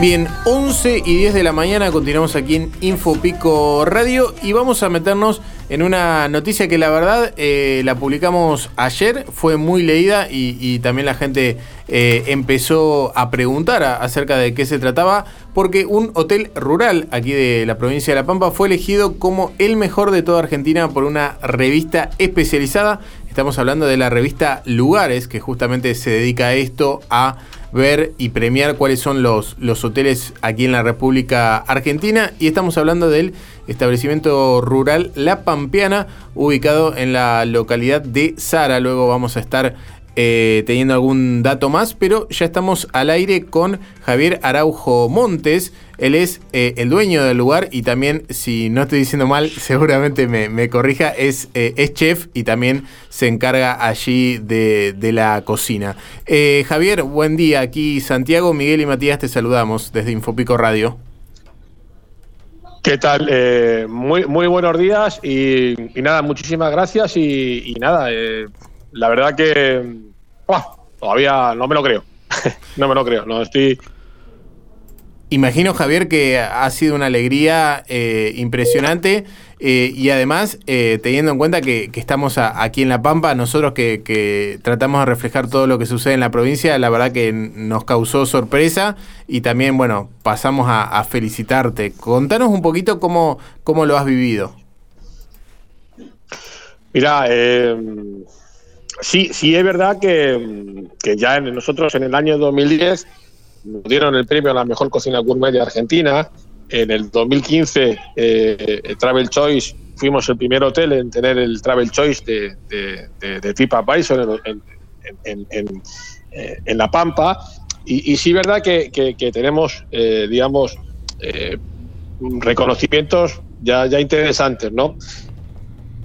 Bien, 11 y 10 de la mañana continuamos aquí en Infopico Radio y vamos a meternos en una noticia que la verdad eh, la publicamos ayer, fue muy leída y, también la gente eh, empezó a preguntar acerca de qué se trataba, porque un hotel rural aquí de la provincia de La Pampa fue elegido como el mejor de toda Argentina por una revista especializada. Estamos hablando de la revista Lugares, que justamente se dedica a esto, a ver y premiar cuáles son los, los hoteles aquí en la República Argentina. Y estamos hablando del establecimiento rural La Pampeana, ubicado en la localidad de Sara. Luego vamos a estar eh, teniendo algún dato más, pero ya estamos al aire con Javier Araujo Montes. Él es eh, el dueño del lugar y también, si no estoy diciendo mal, seguramente me, corrija, es, eh, es, chef y también se encarga allí de, la cocina. Javier, buen día. Aquí Santiago, Miguel y Matías te saludamos desde Infopico Radio. ¿Qué tal? muy, muy buenos días y, nada, muchísimas gracias y, nada, la verdad que todavía no me lo creo. no me lo creo. No estoy. Imagino, Javier, que ha sido una alegría eh, impresionante eh, y además, eh, teniendo en cuenta que, estamos aquí en La Pampa, nosotros que, tratamos de reflejar todo lo que sucede en la provincia, la verdad que nos causó sorpresa y también, bueno, pasamos a, felicitarte. Contanos un poquito cómo, cómo lo has vivido. Mira, eh Sí, sí es verdad que, ya nosotros en el año 2010 nos dieron el premio a la mejor cocina gourmet de Argentina. En el 2015, eh, Travel Choice, fuimos el primer hotel en tener el Travel Choice de, de, de, en, eh, en, La Pampa. Y, sí verdad que, tenemos, eh, digamos, reconocimientos ya, ya interesantes, ¿no?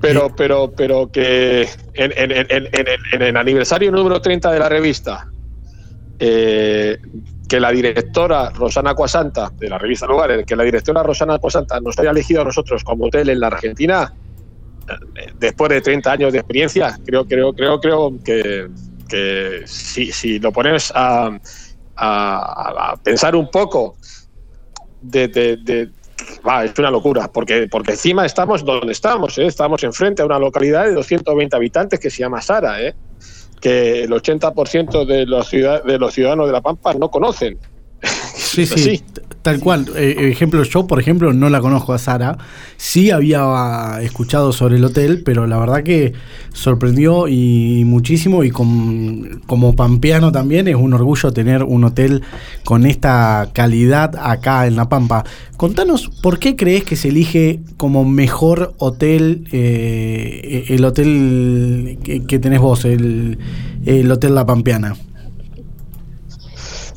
Pero, pero, pero que en, el aniversario número 30 de la revista, eh, que la directora Rosana Cuasanta, de la revista Lugares, que la directora Rosana Cuasanta nos haya elegido a nosotros como hotel en la Argentina, después de 30 años de experiencia, creo, creo, creo, creo que, que si, si lo pones a, a, pensar un poco de, de, es una locura, porque, porque encima estamos donde estamos, ¿eh? estamos enfrente a una localidad de 220 habitantes que se llama Sara, ¿eh? que el 80% de los, de los ciudadanos de La Pampa no conocen. Sí, sí, tal cual. Eh, ejemplo, yo, por ejemplo, no la conozco a Sara. Sí había escuchado sobre el hotel, pero la verdad que sorprendió y muchísimo. Y como pampeano también es un orgullo tener un hotel con esta calidad acá en La Pampa. Contanos, ¿por qué crees que se elige como mejor hotel eh, el hotel que, tenés vos, el, el Hotel La Pampeana?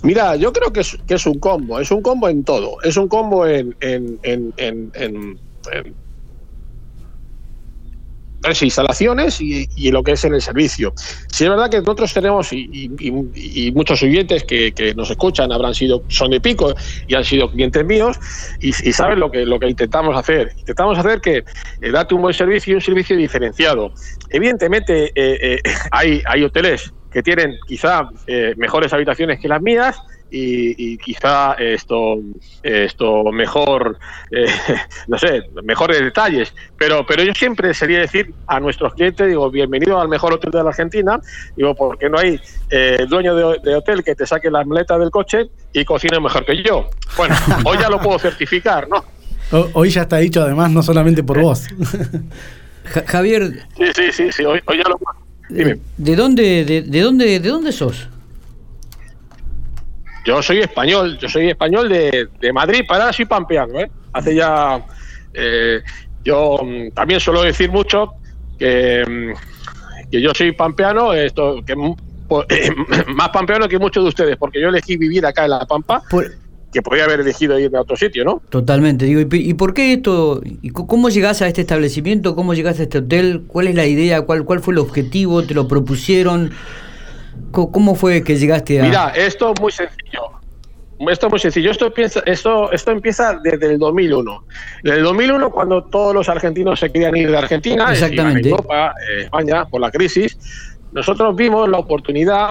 Mira, yo creo que es, que es un combo, es un combo en todo, es un combo en, en, en, en instalaciones y, y, lo que es en el servicio. Si es verdad que nosotros tenemos, y, y, muchos oyentes que, que, nos escuchan habrán sido, son de pico y han sido clientes míos, y, saben lo que, lo que intentamos hacer. Intentamos hacer que eh, date un buen servicio y un servicio diferenciado. Evidentemente, eh, eh, hay, hay hoteles que tienen quizá eh, mejores habitaciones que las mías y, quizá esto esto mejor eh, no sé mejores detalles. Pero pero yo siempre sería decir a nuestros clientes digo bienvenido al mejor hotel de la Argentina digo porque no hay eh, dueño de, hotel que te saque las maletas del coche y cocine mejor que yo bueno hoy ya lo puedo certificar no hoy ya está dicho además no solamente por vos. Javier sí sí sí sí hoy, hoy ya lo puedo ¿De dónde, de, dónde, de dónde sos? Yo soy español, yo soy español de, de Madrid, para soy pampeano, ¿eh? Hace ya. Eh, yo mm, también suelo decir mucho que, mm, que yo soy pampeano, esto, que más pampeano que muchos de ustedes, porque yo elegí vivir acá en La Pampa que podría haber elegido irme a otro sitio, ¿no? Totalmente. Digo, ¿y por qué esto? ¿Y ¿Cómo llegaste a este establecimiento? ¿Cómo llegaste a este hotel? ¿Cuál es la idea? ¿Cuál, cuál fue el objetivo? ¿Te lo propusieron? ¿Cómo fue que llegaste a...? Mira, esto es muy sencillo. Esto es muy sencillo. Esto empieza, esto, esto empieza desde el 2001. En el 2001, cuando todos los argentinos se querían ir de Argentina, Exactamente. Europa, eh, España, por la crisis, nosotros vimos la oportunidad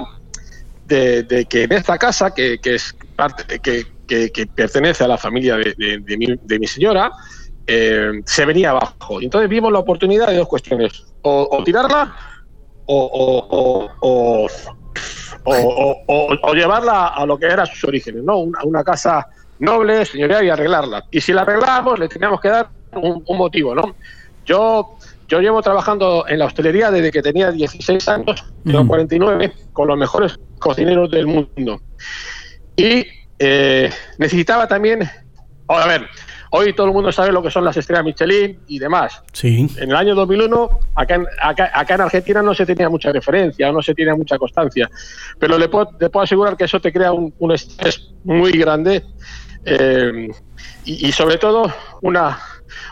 de, que en esta casa, que, que es parte, que, que, pertenece a la familia de, mi, señora, eh, se venía abajo. Entonces vimos la oportunidad de dos cuestiones, o, tirarla o, o, llevarla a lo que era sus orígenes, ¿no? una casa noble, señoría, y arreglarla. Y si la arreglamos, le teníamos que dar un, motivo, ¿no? Yo, yo llevo trabajando en la hostelería desde que tenía 16 años, tengo 49, con los mejores cocineros del mundo. Y eh, necesitaba también, a ver, hoy todo el mundo sabe lo que son las estrellas Michelin y demás. Sí. En el año 2001, acá en, acá, en Argentina no se tenía mucha referencia, o no se tenía mucha constancia, pero le puedo, le puedo asegurar que eso te crea un, un estrés muy grande eh, y, sobre todo una,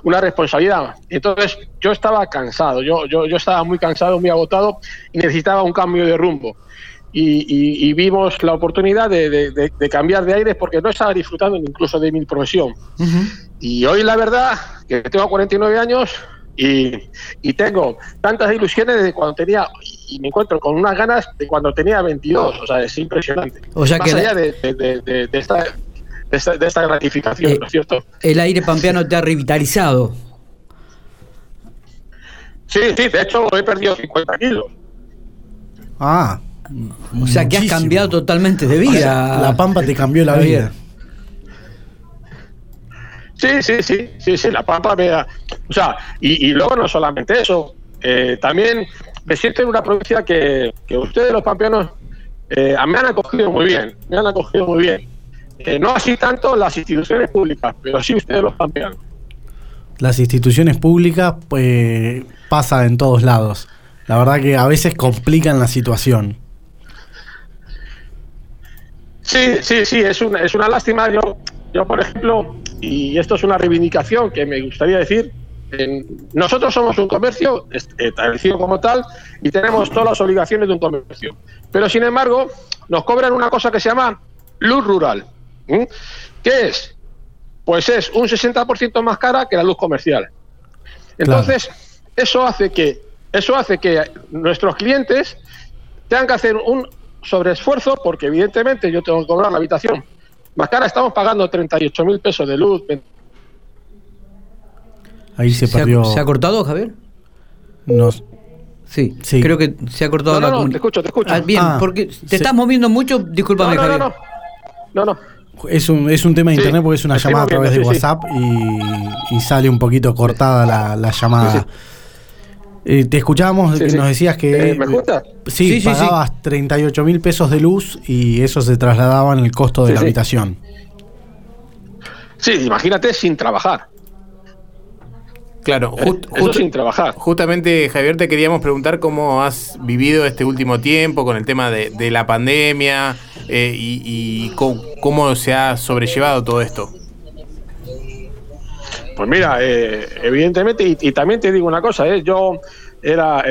una responsabilidad. Entonces yo estaba cansado, yo, yo, yo estaba muy cansado, muy agotado y necesitaba un cambio de rumbo. Y, vimos la oportunidad de, cambiar de aire porque no estaba disfrutando incluso de mi profesión. Y hoy la verdad que tengo 49 años y, y, tengo tantas ilusiones de cuando tenía y me encuentro con unas ganas de cuando tenía 22. O sea, es impresionante. O sea Más allá de, de, esta, de esta, gratificación, eh, ¿no es cierto? El aire pampeano te ha revitalizado. Sí, sí, de hecho he perdido 50 kilos. Ah. O sea que has cambiado totalmente de vida. la Pampa te cambió la vida. Sí, sí, sí, sí, sí, la Pampa me da. O sea, y, luego no solamente eso, eh, también me siento en una provincia que, ustedes los pampeanos eh, me han acogido muy bien, me han acogido muy bien. Eh, no así tanto las instituciones públicas, pero sí ustedes los cambian. Las instituciones públicas pues pasa en todos lados. La verdad que a veces complican la situación. Sí, sí, sí, es una, es una lástima. Yo, yo, por ejemplo, y esto es una reivindicación que me gustaría decir, nosotros somos un comercio establecido como tal y tenemos todas las obligaciones de un comercio. Pero sin embargo, nos cobran una cosa que se llama luz rural. ¿Mm? ¿Qué es? Pues es un 60% más cara que la luz comercial. Entonces, eso hace que eso hace que nuestros clientes tengan que hacer un sobreesfuerzo porque evidentemente yo tengo que cobrar la habitación más cara, estamos pagando 38 mil pesos de luz. Ahí se perdió. ¿Se ha, cortado, Javier? No. Sí, sí, creo que se ha cortado no, no, no, te escucho, te escucho. Ah, bien, ah, porque te estás moviendo mucho, discúlpame, no, no, Javier. No, no, no, no. Es un, es un tema de internet porque es una llamada a través de WhatsApp y, sale un poquito cortada la, llamada. Eh, te escuchábamos, que nos decías que. Eh, ¿Me escuchas? Sí, pagabas 38 mil pesos de luz y eso se trasladaba en el costo de la habitación. Sí, imagínate sin trabajar. Claro, justo sin trabajar. Justamente, Javier, te queríamos preguntar cómo has vivido este último tiempo con el tema de, la pandemia eh, y, cómo, se ha sobrellevado todo esto. Pues mira, eh, evidentemente, y, también te digo una cosa, eh, yo era,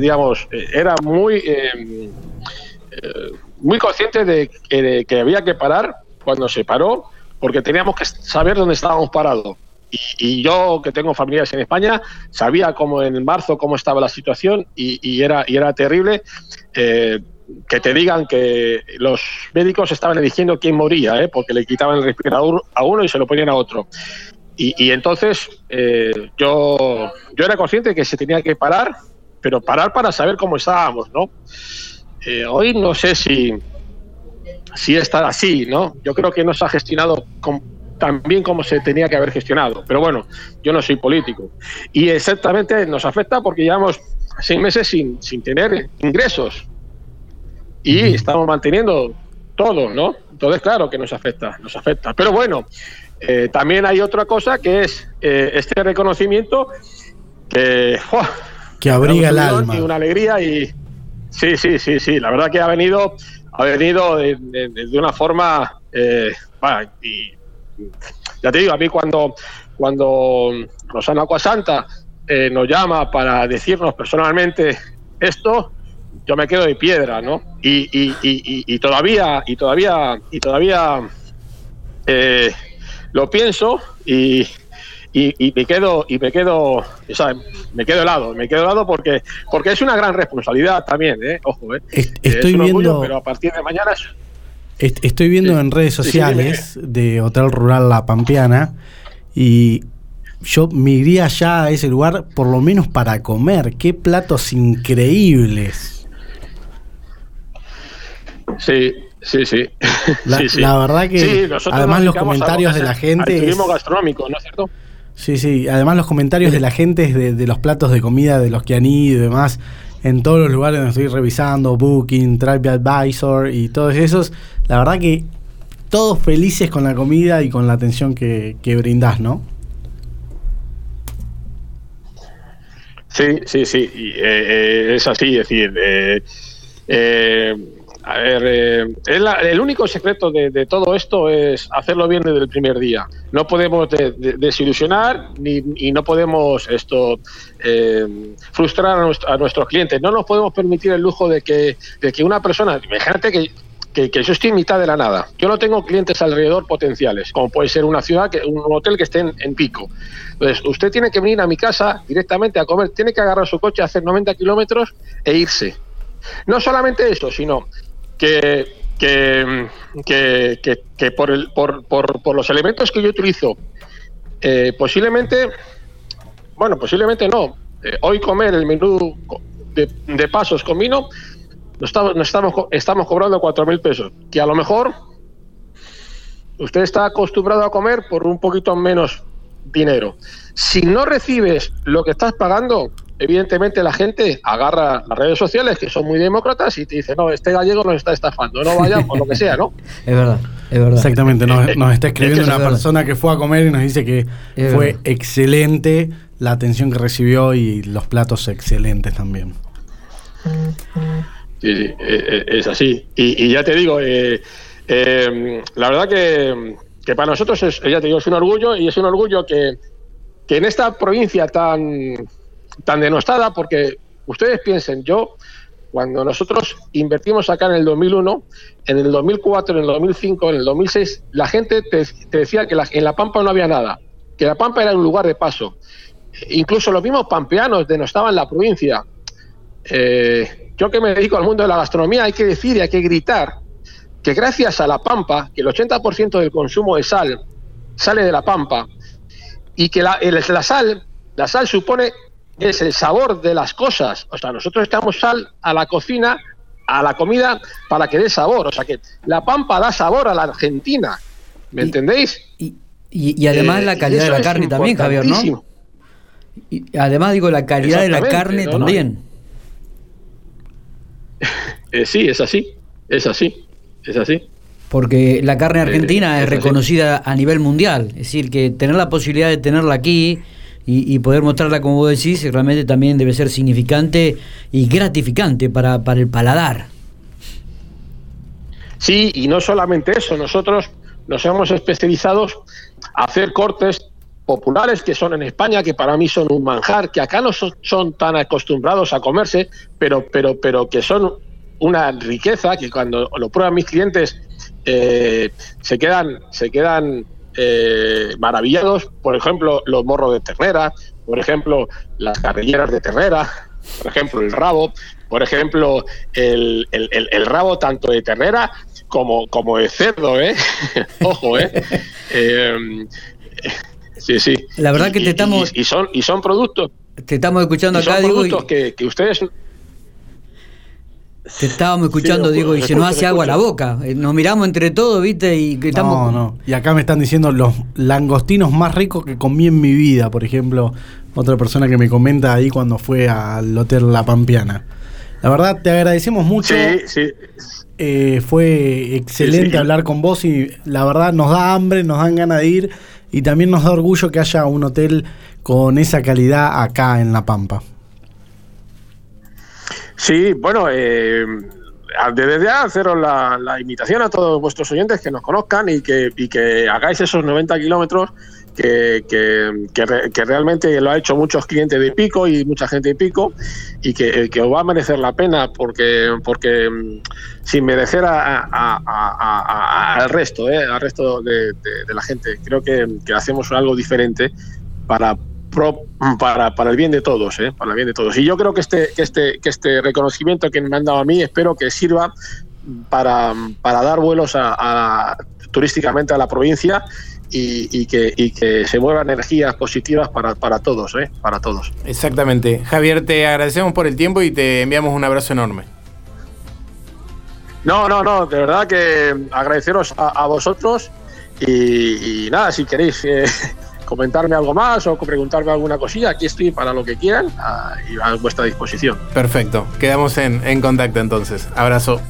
digamos, era muy, muy consciente de que había que parar cuando se paró, porque teníamos que saber dónde estábamos parados y, yo, que tengo familias en España, sabía cómo en marzo cómo estaba la situación y, era, y era terrible. Eh, que te digan que los médicos estaban eligiendo quién moría, ¿eh? porque le quitaban el respirador a uno y se lo ponían a otro. Y, entonces eh, yo, yo era consciente que se tenía que parar, pero parar para saber cómo estábamos, ¿no? hoy no sé si, si está así, ¿no? Yo creo que no se ha gestionado con, también como se tenía que haber gestionado. Pero bueno, yo no soy político. Y exactamente nos afecta porque llevamos seis meses sin, sin tener ingresos. Y estamos manteniendo todo, ¿no? Entonces, claro que nos afecta, nos afecta. Pero bueno, eh, también hay otra cosa que es eh, este reconocimiento que... que abriga el alma. Y una alegría y... Sí, sí, sí, sí. La verdad que ha venido, ha venido de, una forma... Eh, y ya te digo, a mí cuando, cuando Rosana Acuasanta eh, nos llama para decirnos personalmente esto, yo me quedo de piedra, ¿no? Y, y, todavía, y todavía, y todavía eh, lo pienso y, y, me quedo, y me quedo, o sea, me quedo helado, me quedo helado porque, porque es una gran responsabilidad también, ¿eh? Ojo, ¿eh? Estoy viendo... pero a partir de mañana es estoy viendo en redes sociales de Hotel Rural La Pampeana y yo me iría ya a ese lugar por lo menos para comer. Qué platos increíbles. Sí, sí, sí. La, verdad que además los comentarios de la gente... turismo gastronómico, ¿no es cierto? Sí, sí. Además los comentarios de la gente de, de los platos de comida, de los que han ido y demás, en todos los lugares donde estoy revisando, Booking, TripAdvisor y todos esos, la verdad que todos felices con la comida y con la atención que, que brindás, ¿no? Sí, sí, sí, eh, eh, es así, es decir, eh, a ver, el único secreto de, todo esto es hacerlo bien desde el primer día. No podemos desilusionar ni, y no podemos esto frustrar a, nuestros clientes. No nos podemos permitir el lujo de que, de que una persona, imagínate que que, yo estoy en mitad de la nada. Yo no tengo clientes alrededor potenciales, como puede ser una ciudad, que, un hotel que esté en, pico. Entonces, usted tiene que venir a mi casa directamente a comer, tiene que agarrar su coche, hacer 90 kilómetros e irse. No solamente eso, sino que, que, que, por, el, por, por, por, los elementos que yo utilizo, eh, posiblemente, bueno, posiblemente no. Eh, hoy comer el menú de, pasos con vino nos estamos, estamos, estamos cobrando cuatro mil pesos, que a lo mejor usted está acostumbrado a comer por un poquito menos dinero. Si no recibes lo que estás pagando, evidentemente la gente agarra las redes sociales, que son muy demócratas, y te dice, no, este gallego nos está estafando, no vaya o lo que sea, ¿no? es verdad, es verdad. Exactamente, nos, está escribiendo una persona que fue a comer y nos dice que fue excelente la atención que recibió y los platos excelentes también. Sí, sí, eh, eh, es así. Y, ya te digo, eh, la verdad que, que, para nosotros es, ya te digo, es un orgullo y es un orgullo que, que en esta provincia tan, tan denostada, porque ustedes piensen, yo cuando nosotros invertimos acá en el 2001, en el 2004, en el 2005, en el 2006, la gente te, decía que en La Pampa no había nada, que La Pampa era un lugar de paso. Incluso los mismos pampeanos denostaban la provincia. Eh, yo que me dedico al mundo de la gastronomía, hay que decir y hay que gritar que gracias a la pampa, que el 80% del consumo de sal sale de la pampa, y que la, la sal, la sal supone es el sabor de las cosas. O sea, nosotros estamos sal a la cocina, a la comida, para que dé sabor. O sea, que la pampa da sabor a la Argentina. ¿Me entendéis? Y, y, además la eh, calidad de la carne también, Javier, ¿no? Y además digo, la calidad de la carne también. Eh, sí, es así, es así, es así. Porque la carne eh, argentina es, reconocida a nivel mundial, es decir, que tener la posibilidad de tenerla aquí y, poder mostrarla como vos decís, realmente también debe ser significante y gratificante para, para el paladar. Sí, y no solamente eso, nosotros nos hemos especializado a hacer cortes populares que son en España, que para mí son un manjar, que acá no son, tan acostumbrados a comerse, pero, pero, pero que son una riqueza que cuando lo prueban mis clientes eh, se quedan, se quedan eh, maravillados. Por ejemplo, los morros de ternera, por ejemplo, las carrilleras de ternera, por ejemplo, el rabo, por ejemplo, el, el, rabo tanto de ternera como, como de cerdo, ¿eh? Ojo, ¿eh? eh Sí, sí. La verdad que te estamos. Y, son, y son productos. Te estamos escuchando son Productos que, que ustedes. Te estábamos escuchando, digo, y se nos hace agua la boca. Eh, nos miramos entre todos, ¿viste? Y estamos... No, no. Y acá me están diciendo los langostinos más ricos que comí en mi vida, por ejemplo. Otra persona que me comenta ahí cuando fue al Hotel La Pampiana. La verdad, te agradecemos mucho. Sí, sí. Eh, fue excelente hablar con vos y la verdad nos da hambre, nos dan ganas de ir y también nos da orgullo que haya un hotel con esa calidad acá en La Pampa. Sí, bueno, eh, desde ya haceros la, invitación a todos vuestros oyentes que nos conozcan y que, y que hagáis esos 90 kilómetros que, que, realmente lo ha hecho muchos clientes de Pico y mucha gente de Pico y que, os va a merecer la pena porque porque mm, sin merecer al resto, ¿eh? al resto de, la gente. Creo que, hacemos algo diferente para para, para el bien de todos, ¿eh? para el bien de todos. Y yo creo que este, que este, que este reconocimiento que me han dado a mí, espero que sirva para, para dar vuelos a, turísticamente a la provincia y, que, y, que, se muevan energías positivas para, para todos, ¿eh? para todos. Exactamente. Javier, te agradecemos por el tiempo y te enviamos un abrazo enorme. No, no, no, de verdad que agradeceros a, vosotros y, nada, si queréis eh, comentarme algo más o preguntarme alguna cosilla, aquí estoy para lo que quieran ah, y a vuestra disposición. Perfecto, quedamos en, en contacto entonces. Abrazo.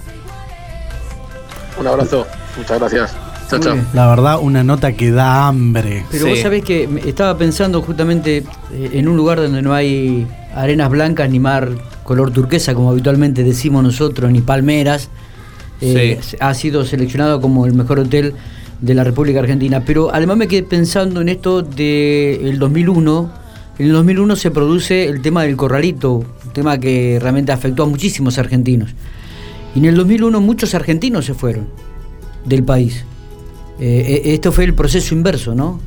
Un abrazo, muchas gracias. Chao, chao. La verdad, una nota que da hambre. Pero vos sabés que estaba pensando justamente eh, en un lugar donde no hay arenas blancas ni mar color turquesa, como habitualmente decimos nosotros, ni palmeras eh, ha sido seleccionado como el mejor hotel de la República Argentina. Pero además me quedé pensando en esto del 2001. En el 2001 se produce el tema del corralito, un tema que realmente afectó a muchísimos argentinos. Y en el 2001 muchos argentinos se fueron del país. Eh, eh, esto fue el proceso inverso, ¿no?